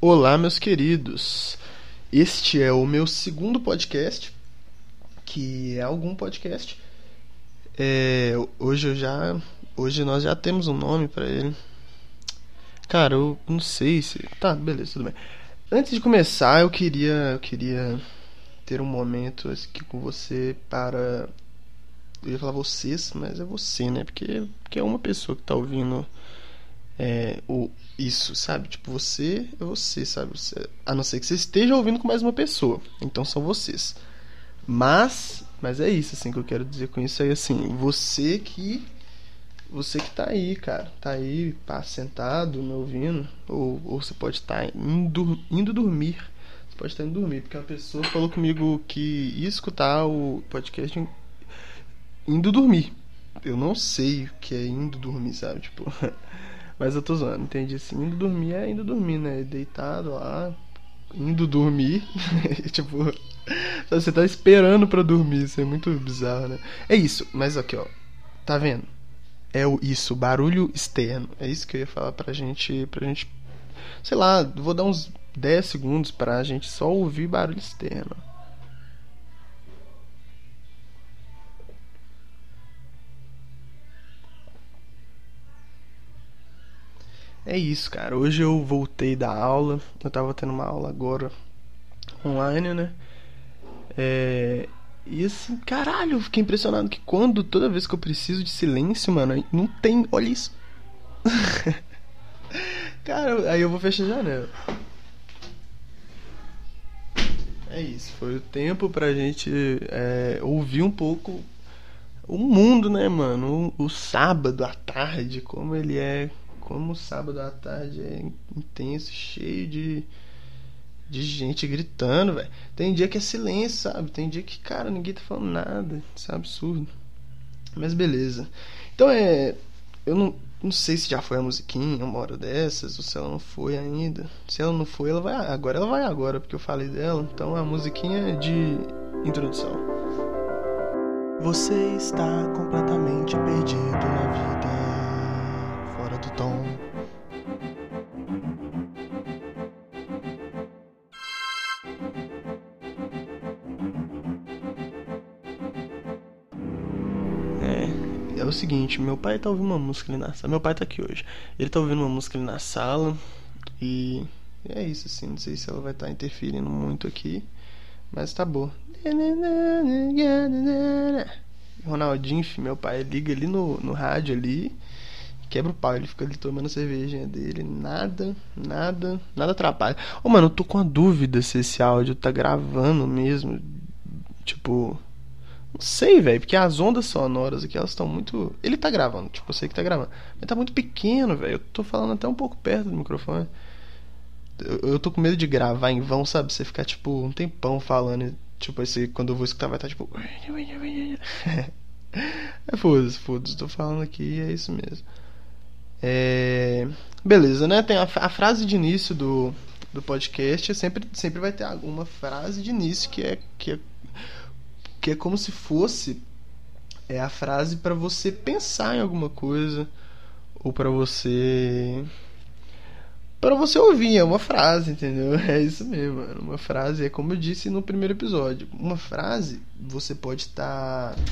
Olá, meus queridos. Este é o meu segundo podcast, que é algum podcast. É, hoje eu já, hoje nós já temos um nome para ele. Cara, eu não sei se, tá, beleza, tudo bem. Antes de começar, eu queria, eu queria ter um momento aqui com você para eu ia falar vocês, mas é você, né? Porque, porque é uma pessoa que tá ouvindo é, o, isso, sabe? Tipo, você é você, sabe? Você, a não ser que você esteja ouvindo com mais uma pessoa. Então são vocês. Mas, mas é isso, assim, que eu quero dizer com isso aí, assim, você que. Você que tá aí, cara. Tá aí, pá, sentado, me ouvindo. Ou, ou você pode estar tá indo, indo dormir. Você pode estar indo dormir, porque uma pessoa falou comigo que ia escutar o podcast indo dormir. Eu não sei o que é indo dormir, sabe? Tipo. Mas eu tô zoando, entendi assim. Indo dormir é indo dormir, né? Deitado lá, indo dormir. tipo, você tá esperando pra dormir, isso é muito bizarro, né? É isso, mas aqui, ó. Tá vendo? É o isso, barulho externo. É isso que eu ia falar pra gente, pra gente, sei lá, vou dar uns 10 segundos pra gente só ouvir barulho externo. É isso, cara. Hoje eu voltei da aula. Eu tava tendo uma aula agora online, né? É... E assim, caralho, eu fiquei impressionado que quando, toda vez que eu preciso de silêncio, mano, não tem. Olha isso. cara, aí eu vou fechar a janela. É isso, foi o tempo pra gente é, ouvir um pouco o mundo, né, mano? O, o sábado à tarde, como ele é como sábado à tarde é intenso, cheio de, de gente gritando, velho. Tem dia que é silêncio, sabe? Tem dia que, cara, ninguém tá falando nada. Isso é absurdo. Mas beleza. Então é. Eu não, não sei se já foi a musiquinha uma hora dessas, ou se ela não foi ainda. Se ela não foi, ela vai agora. Ela vai agora, porque eu falei dela. Então a musiquinha é de introdução. Você está completamente perdido na vida tom. É, é o seguinte, meu pai tá ouvindo uma música ali na sala. Meu pai tá aqui hoje. Ele tá ouvindo uma música ali na sala e é isso assim, não sei se ela vai estar tá interferindo muito aqui, mas tá boa. Ronaldinho, meu pai liga ali no, no rádio ali quebra o pau, ele fica ali tomando cervejinha dele, nada, nada, nada atrapalha. Ô, mano, eu tô com a dúvida se esse áudio tá gravando mesmo, tipo, não sei, velho, porque as ondas sonoras aqui, elas estão muito, ele tá gravando, tipo, eu sei que tá gravando, mas tá muito pequeno, velho, eu tô falando até um pouco perto do microfone. Eu, eu tô com medo de gravar em vão, sabe? Você ficar, tipo, um tempão falando, tipo, esse, quando eu vou escutar vai estar, tá, tipo... é foda-se, foda-se, tô falando aqui é isso mesmo. É... Beleza, né? Tem a, a, frase de início do, do podcast. Sempre, sempre vai ter alguma frase de início que é, que é, que é como se fosse é a frase para você pensar em alguma coisa ou para você para você ouvir, é uma frase, entendeu? É isso mesmo, mano. Uma frase é como eu disse no primeiro episódio. Uma frase você pode estar tá...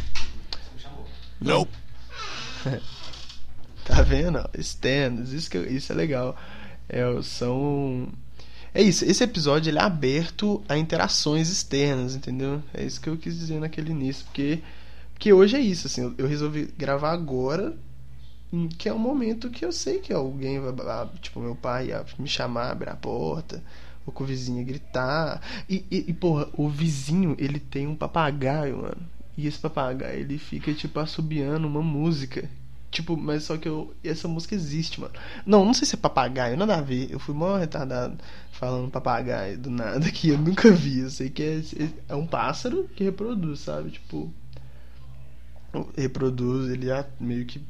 Não. Tá vendo? Externos, isso, que, isso é legal. É, são. É isso, esse episódio ele é aberto a interações externas, entendeu? É isso que eu quis dizer naquele início, porque, porque hoje é isso, assim, eu resolvi gravar agora, hum, que é um momento que eu sei que alguém vai, tipo, meu pai ia me chamar, abrir a porta, ou com o vizinho gritar. E, e, e, porra, o vizinho, ele tem um papagaio, mano. E esse papagaio, ele fica, tipo, assobiando uma música Tipo, mas só que eu. Essa música existe, mano. Não, não sei se é papagaio, nada a ver. Eu fui mó retardado falando papagaio do nada que eu nunca vi. Eu sei que é, é um pássaro que reproduz, sabe? Tipo. Reproduz, ele é meio que.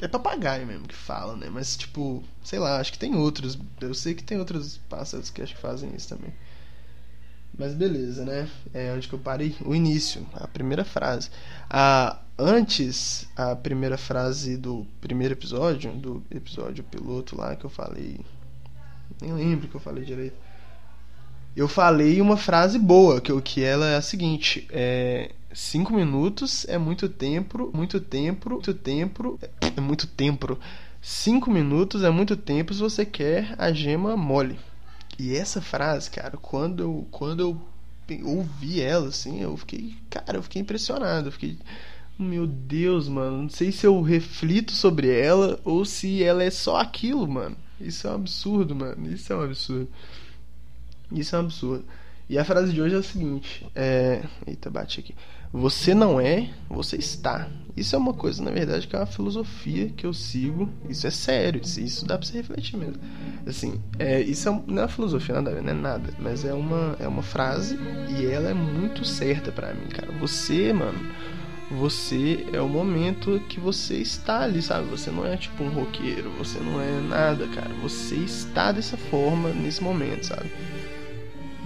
É papagaio mesmo que fala, né? Mas, tipo, sei lá, acho que tem outros. Eu sei que tem outros pássaros que acho que fazem isso também. Mas beleza, né? É onde que eu parei? O início, a primeira frase. A antes, a primeira frase do primeiro episódio, do episódio piloto lá que eu falei Nem lembro que eu falei direito. Eu falei uma frase boa, que, que ela é a seguinte: é, cinco minutos é muito tempo, muito tempo, muito tempo, é muito tempo. Cinco minutos é muito tempo se você quer a gema mole. E essa frase, cara, quando eu, quando eu ouvi ela, assim, eu fiquei, cara, eu fiquei impressionado. Eu fiquei, meu Deus, mano, não sei se eu reflito sobre ela ou se ela é só aquilo, mano. Isso é um absurdo, mano. Isso é um absurdo. Isso é um absurdo. E a frase de hoje é a seguinte: é... Eita, bate aqui. Você não é, você está. Isso é uma coisa, na verdade, que é uma filosofia que eu sigo. Isso é sério, isso dá pra você refletir mesmo. Assim, é, isso é, não é uma filosofia, nada não é nada. Mas é uma, é uma frase e ela é muito certa para mim, cara. Você, mano, você é o momento que você está ali, sabe? Você não é tipo um roqueiro, você não é nada, cara. Você está dessa forma nesse momento, sabe?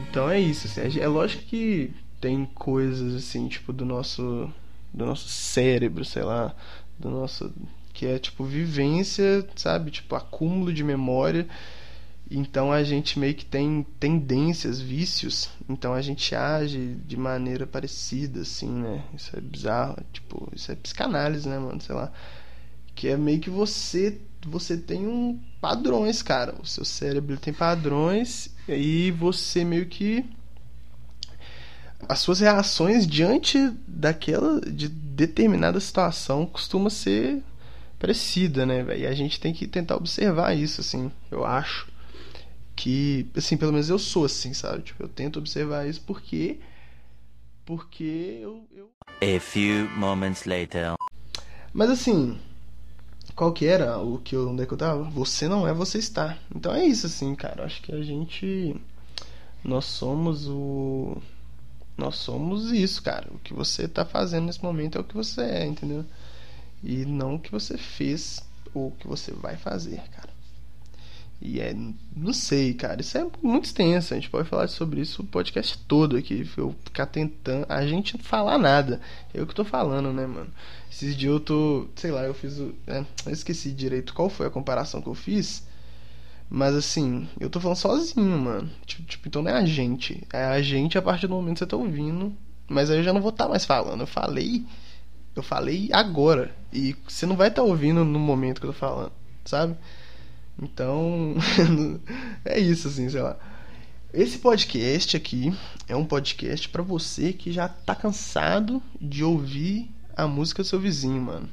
Então é isso, assim, é lógico que tem coisas assim, tipo do nosso do nosso cérebro, sei lá, do nosso que é tipo vivência, sabe? Tipo acúmulo de memória. Então a gente meio que tem tendências, vícios, então a gente age de maneira parecida assim, né? Isso é bizarro, tipo, isso é psicanálise, né, mano, sei lá. Que é meio que você você tem um padrões, cara. O seu cérebro tem padrões e você meio que as suas reações diante daquela de determinada situação costuma ser parecida, né, velho? E a gente tem que tentar observar isso assim, eu acho que assim, pelo menos eu sou assim, sabe? Tipo, eu tento observar isso porque porque eu, eu... A few moments later. Mas assim, qual que era o que eu, onde é que eu tava? Você não é, você está. Então é isso, assim, cara. Acho que a gente. Nós somos o. Nós somos isso, cara. O que você tá fazendo nesse momento é o que você é, entendeu? E não o que você fez ou o que você vai fazer, cara. E é. Não sei, cara. Isso é muito extenso. A gente pode falar sobre isso o podcast todo aqui. Eu ficar tentando. A gente não falar nada. É eu que tô falando, né, mano? Esses dias eu tô. Sei lá, eu fiz o. É, eu esqueci direito qual foi a comparação que eu fiz. Mas assim, eu tô falando sozinho, mano. Tipo, então não é a gente. É a gente a partir do momento que você tá ouvindo. Mas aí eu já não vou estar tá mais falando. Eu falei. Eu falei agora. E você não vai estar tá ouvindo no momento que eu tô falando, sabe? Então, é isso, assim, sei lá. Esse podcast aqui é um podcast para você que já tá cansado de ouvir a música do seu vizinho, mano.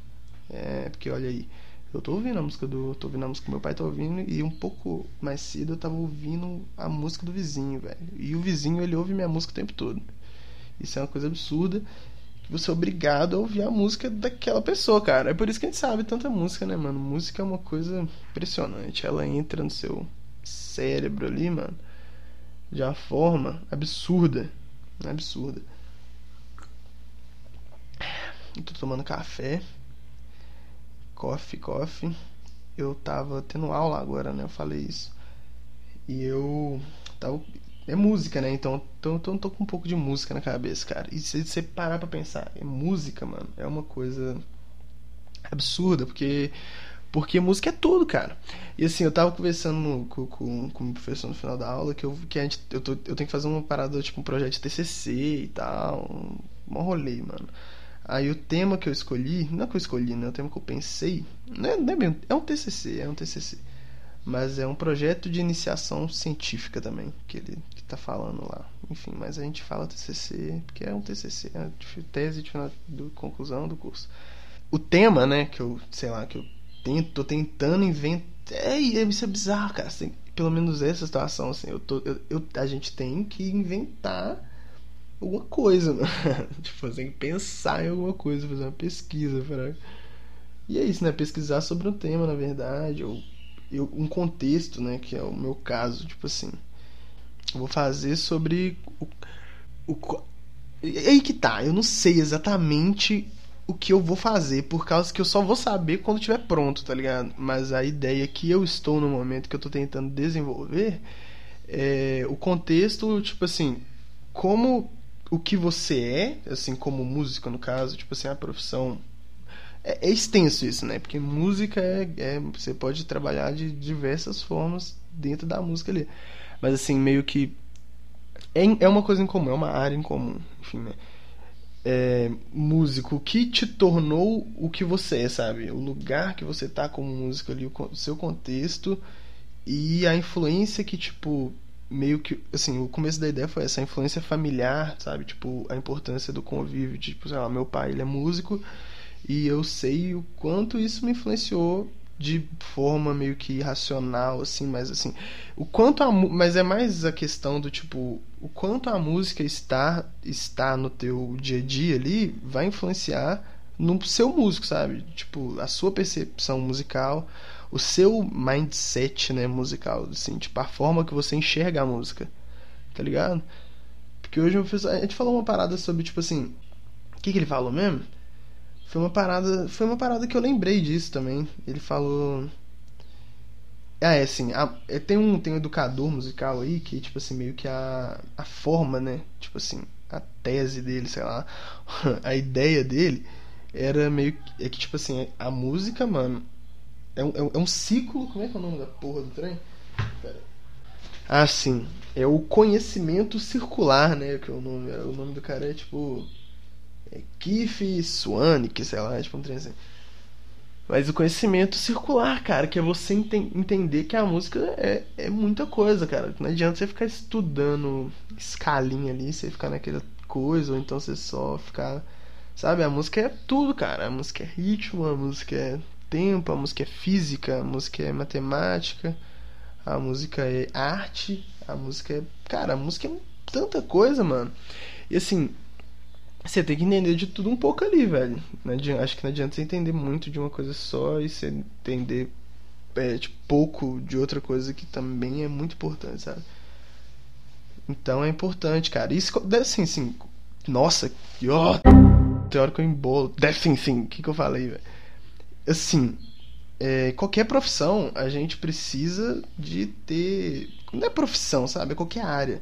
É, porque olha aí, eu tô ouvindo a música do. tô ouvindo a música que meu pai tá ouvindo e um pouco mais cedo eu tava ouvindo a música do vizinho, velho. E o vizinho ele ouve minha música o tempo todo. Isso é uma coisa absurda você é obrigado a ouvir a música daquela pessoa, cara. É por isso que a gente sabe tanta música, né, mano? Música é uma coisa impressionante. Ela entra no seu cérebro ali, mano, de uma forma absurda. Absurda. Eu tô tomando café. Coffee, coffee. Eu tava tendo aula agora, né? Eu falei isso. E eu tava é música, né? Então, então, então eu tô com um pouco de música na cabeça, cara. E se você parar pra pensar, é música, mano, é uma coisa absurda, porque porque música é tudo, cara. E assim, eu tava conversando com, com, com o professor no final da aula que eu que a gente, eu, tô, eu tenho que fazer uma parada, tipo um projeto de TCC e tal, um, um rolê, mano. Aí o tema que eu escolhi, não é que eu escolhi, né? O tema que eu pensei, não é, não é, é um TCC, é um TCC mas é um projeto de iniciação científica também que ele que tá falando lá. Enfim, mas a gente fala TCC porque é um TCC, é a tese de do, conclusão do curso. O tema, né, que eu, sei lá, que eu tento, tô tentando inventar, é, isso é bizarro, cara. Assim, pelo menos essa situação, assim, eu tô, eu, eu, a gente tem que inventar alguma coisa, né? tipo, tem que pensar em alguma coisa, fazer uma pesquisa, e é isso, né? Pesquisar sobre um tema, na verdade, ou eu, um contexto, né, que é o meu caso, tipo assim, eu vou fazer sobre o, o aí que tá, eu não sei exatamente o que eu vou fazer, por causa que eu só vou saber quando estiver pronto, tá ligado? Mas a ideia que eu estou no momento que eu tô tentando desenvolver é o contexto, tipo assim, como o que você é, assim, como músico no caso, tipo assim, a profissão é, é extenso isso, né? Porque música é, é, Você pode trabalhar de diversas formas dentro da música ali. Mas assim, meio que é, é uma coisa em comum, é uma área em comum, enfim, né? É, músico, o que te tornou o que você é, sabe? O lugar que você tá como músico ali, o seu contexto e a influência que, tipo, meio que, assim, o começo da ideia foi essa influência familiar, sabe? Tipo, a importância do convívio, tipo, sei lá, meu pai, ele é músico e eu sei o quanto isso me influenciou de forma meio que racional, assim, mas assim, o quanto a mas é mais a questão do tipo, o quanto a música está está no teu dia a dia ali vai influenciar no seu músico, sabe? Tipo, a sua percepção musical, o seu mindset, né, musical, assim, tipo, a forma que você enxerga a música. Tá ligado? Porque hoje eu fiz, a gente falou uma parada sobre tipo assim, o que que ele falou mesmo? Foi uma parada, foi uma parada que eu lembrei disso também. Ele falou ah, é assim, a, é, tem um tem um educador musical aí que tipo assim, meio que a a forma, né? Tipo assim, a tese dele, sei lá, a ideia dele era meio que, é que tipo assim, a música, mano, é um, é um, é um ciclo, como é que é o nome da porra do trem? Pera. Ah, sim, é o conhecimento circular, né, que é o nome, o nome do cara é tipo é Keith Swannick, sei lá, tipo um trem assim. Mas o conhecimento circular, cara, que é você ente entender que a música é, é muita coisa, cara. Não adianta você ficar estudando escalinha ali, você ficar naquela coisa, ou então você só ficar. Sabe, a música é tudo, cara. A música é ritmo, a música é tempo, a música é física, a música é matemática, a música é arte, a música é. Cara, a música é tanta coisa, mano. E assim, você tem que entender de tudo um pouco ali, velho. Acho que não adianta você entender muito de uma coisa só e você entender é, tipo, pouco de outra coisa que também é muito importante, sabe? Então é importante, cara. Isso, assim, assim, nossa, que ó, teórico em bolo. Assim, sim, o que, que eu falei, velho? Assim, é, qualquer profissão a gente precisa de ter. Não é profissão, sabe? É qualquer área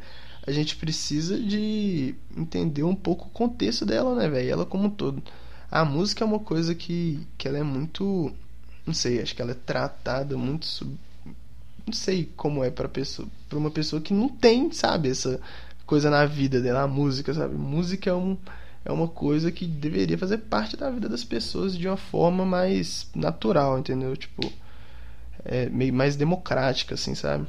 a gente precisa de entender um pouco o contexto dela, né, velho? Ela como um todo. A música é uma coisa que, que ela é muito. Não sei, acho que ela é tratada muito. Sub... Não sei como é pra, pessoa, pra uma pessoa que não tem, sabe, essa coisa na vida dela, a música, sabe? Música é, um, é uma coisa que deveria fazer parte da vida das pessoas de uma forma mais natural, entendeu? Tipo, é meio mais democrática, assim, sabe?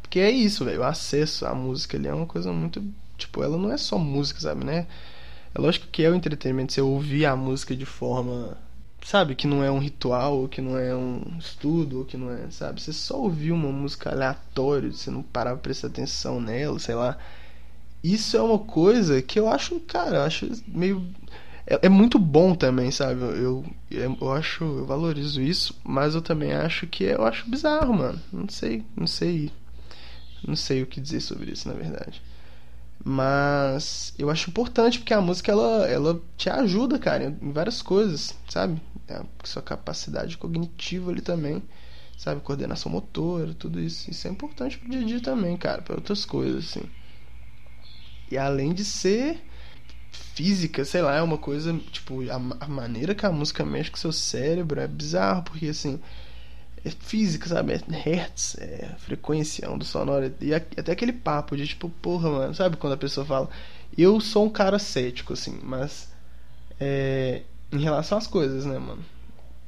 Porque é isso, velho. O acesso à música ali é uma coisa muito. Tipo, ela não é só música, sabe, né? É lógico que é o entretenimento você ouvir a música de forma. Sabe? Que não é um ritual, que não é um estudo, que não é. Sabe? Você só ouvir uma música aleatória, você não parar pra prestar atenção nela, sei lá. Isso é uma coisa que eu acho, cara, eu acho meio. É, é muito bom também, sabe? Eu, eu, eu acho. Eu valorizo isso, mas eu também acho que eu acho bizarro, mano. Não sei, não sei não sei o que dizer sobre isso, na verdade. Mas eu acho importante porque a música ela, ela te ajuda, cara, em várias coisas, sabe? É, sua capacidade cognitiva ali também, sabe? Coordenação motora, tudo isso. Isso é importante pro dia a dia também, cara, para outras coisas, assim. E além de ser física, sei lá, é uma coisa, tipo, a, a maneira que a música mexe com seu cérebro é bizarro, porque assim é física, sabe? É hertz, é frequência, onda sonora. E até aquele papo de tipo, porra, mano, sabe quando a pessoa fala, eu sou um cara cético, assim, mas é, em relação às coisas, né, mano?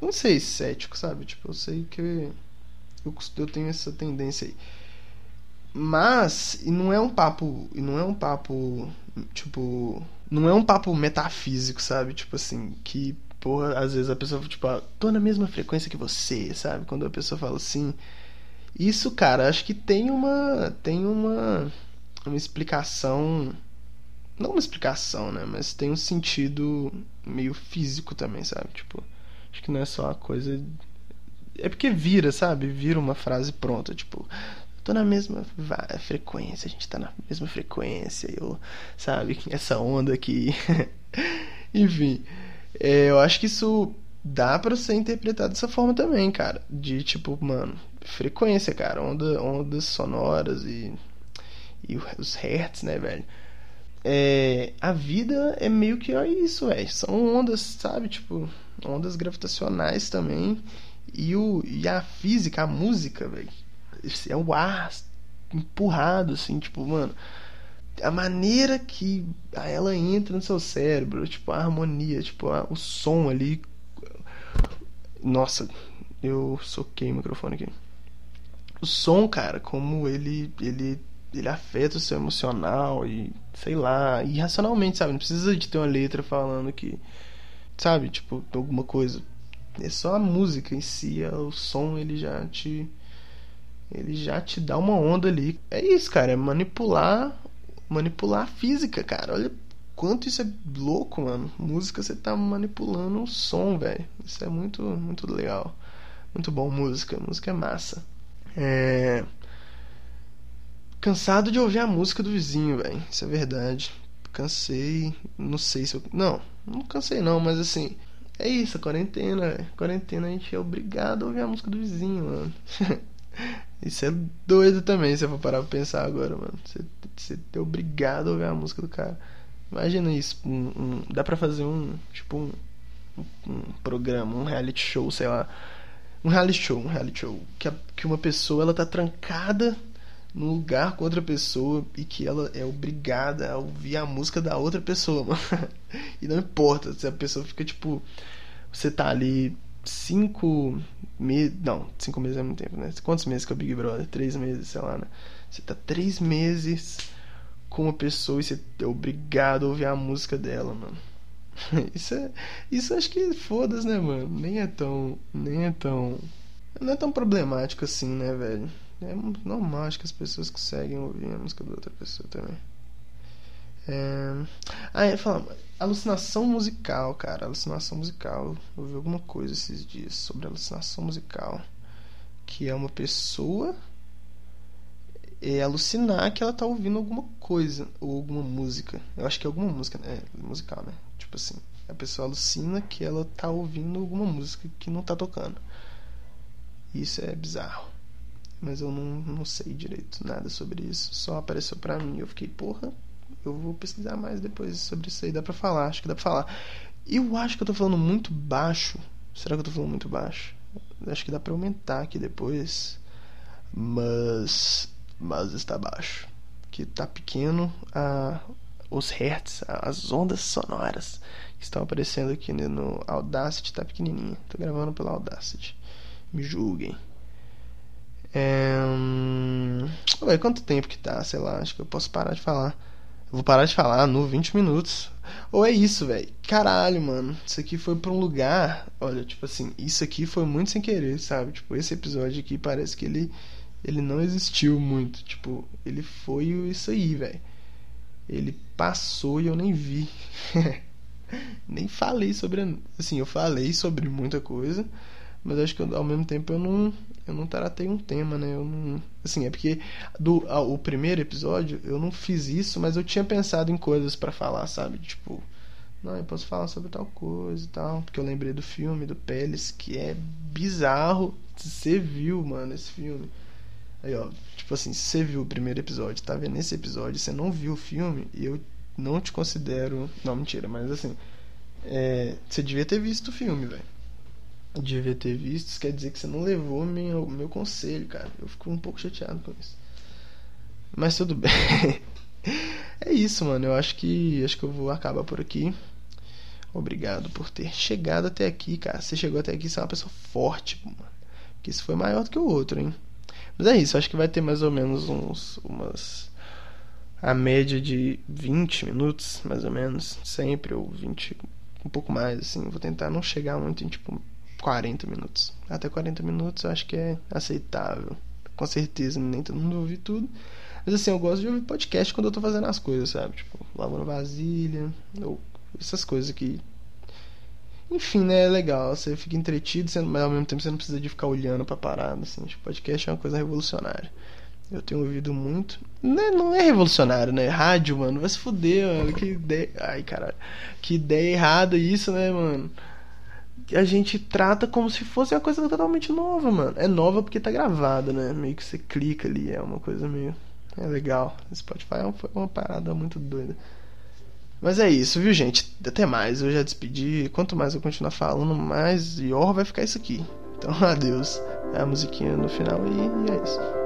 Não sei cético, sabe? Tipo, eu sei que eu, eu tenho essa tendência aí. Mas, e não é um papo, e não é um papo, tipo, não é um papo metafísico, sabe? Tipo assim, que porra, às vezes a pessoa, tipo, ah, tô na mesma frequência que você, sabe? Quando a pessoa fala assim. Isso, cara, acho que tem uma. Tem uma. Uma explicação. Não uma explicação, né? Mas tem um sentido meio físico também, sabe? Tipo, acho que não é só uma coisa. É porque vira, sabe? Vira uma frase pronta, tipo, tô na mesma frequência, a gente tá na mesma frequência, eu, sabe? Essa onda aqui. Enfim. É, eu acho que isso dá para ser interpretado dessa forma também, cara. De tipo, mano, frequência, cara, onda, ondas sonoras e, e os hertz, né, velho? É, a vida é meio que é isso, velho. São ondas, sabe? Tipo, ondas gravitacionais também. E, o, e a física, a música, velho. É o ar empurrado, assim, tipo, mano. A maneira que ela entra no seu cérebro, tipo, a harmonia, tipo, a, o som ali. Nossa, eu soquei o microfone aqui. O som, cara, como ele ele ele afeta o seu emocional e sei lá, irracionalmente, sabe? Não precisa de ter uma letra falando que sabe, tipo, alguma coisa. É só a música em si, é o som, ele já te ele já te dá uma onda ali. É isso, cara, é manipular manipular a física, cara. Olha quanto isso é louco, mano. Música você tá manipulando o som, velho. Isso é muito muito legal. Muito bom música, música é massa. É cansado de ouvir a música do vizinho, velho. Isso é verdade. Cansei, não sei se eu não, não cansei não, mas assim, é isso, a quarentena, véio. quarentena a gente é obrigado a ouvir a música do vizinho, mano. Isso é doido também, se eu for parar pra pensar agora, mano. Você, você é obrigado a ouvir a música do cara. Imagina isso. Um, um, dá pra fazer um. Tipo um, um, programa, um reality show, sei lá. Um reality show, um reality show. Que, a, que uma pessoa ela tá trancada num lugar com outra pessoa e que ela é obrigada a ouvir a música da outra pessoa, mano. e não importa se a pessoa fica tipo. Você tá ali cinco meses. Não, cinco meses é muito tempo, né? Quantos meses que é o Big Brother? Três meses, sei lá, né? Você tá três meses com uma pessoa e você é obrigado a ouvir a música dela, mano. Isso é. Isso acho que foda-se, né, mano? Nem é tão. Nem é tão. Não é tão problemático assim, né, velho? É normal, acho que as pessoas conseguem ouvir a música da outra pessoa também. É... Ah, é, falar, alucinação musical, cara. Alucinação musical. Eu vi alguma coisa esses dias sobre alucinação musical. Que é uma pessoa é alucinar que ela tá ouvindo alguma coisa ou alguma música. Eu acho que é alguma música, é musical, né? Tipo assim, a pessoa alucina que ela tá ouvindo alguma música que não tá tocando. Isso é bizarro. Mas eu não, não sei direito nada sobre isso. Só apareceu pra mim. Eu fiquei, porra, eu vou pesquisar mais depois sobre isso aí. Dá pra falar, acho que dá pra falar. Eu acho que eu tô falando muito baixo. Será que eu tô falando muito baixo? Acho que dá pra aumentar aqui depois. Mas. Mas está baixo. Que tá pequeno a, os hertz, as ondas sonoras que estão aparecendo aqui no Audacity tá pequenininha. Tô gravando pelo Audacity. Me julguem. É... Ué, quanto tempo que tá? Sei lá, acho que eu posso parar de falar. Vou parar de falar no 20 minutos. Ou é isso, velho. Caralho, mano. Isso aqui foi pra um lugar. Olha, tipo assim, isso aqui foi muito sem querer, sabe? Tipo, esse episódio aqui parece que ele. Ele não existiu muito. Tipo, ele foi isso aí, velho. Ele passou e eu nem vi. nem falei sobre. Assim, eu falei sobre muita coisa. Mas acho que ao mesmo tempo eu não eu não tratei um tema, né? Eu não, assim, é porque do o primeiro episódio eu não fiz isso, mas eu tinha pensado em coisas para falar, sabe? Tipo, não, eu posso falar sobre tal coisa e tal, porque eu lembrei do filme do Peles, que é bizarro. Você viu, mano, esse filme? Aí, ó, tipo assim, se você viu o primeiro episódio, tá vendo esse episódio, você não viu o filme, eu não te considero, não, mentira, mas assim, é, você devia ter visto o filme, velho devia ter visto, isso quer dizer que você não levou meu, meu conselho, cara. Eu fico um pouco chateado com isso. Mas tudo bem. é isso, mano. Eu acho que acho que eu vou acabar por aqui. Obrigado por ter chegado até aqui, cara. Você chegou até aqui, você é uma pessoa forte, mano. Porque isso foi maior do que o outro, hein? Mas é isso, acho que vai ter mais ou menos uns umas a média de 20 minutos, mais ou menos, sempre ou 20 um pouco mais assim. Vou tentar não chegar muito em tipo 40 minutos. Até 40 minutos eu acho que é aceitável. Com certeza, nem todo mundo ouve tudo. Mas assim, eu gosto de ouvir podcast quando eu tô fazendo as coisas, sabe? Tipo, lavando vasilha, ou essas coisas que. Enfim, né? É legal. Você fica entretido, mas ao mesmo tempo você não precisa de ficar olhando pra parada, assim. Tipo, podcast é uma coisa revolucionária. Eu tenho ouvido muito. Não é, não é revolucionário, né? Rádio, mano. Vai se fuder, mano. Que ideia. Ai, caralho. Que ideia errada isso, né, mano? A gente trata como se fosse uma coisa totalmente nova, mano. É nova porque tá gravada, né? Meio que você clica ali, é uma coisa meio. É legal. Spotify é uma, uma parada muito doida. Mas é isso, viu, gente? Até mais. Eu já despedi. Quanto mais eu continuar falando, mais pior vai ficar isso aqui. Então, adeus. É a musiquinha no final e é isso.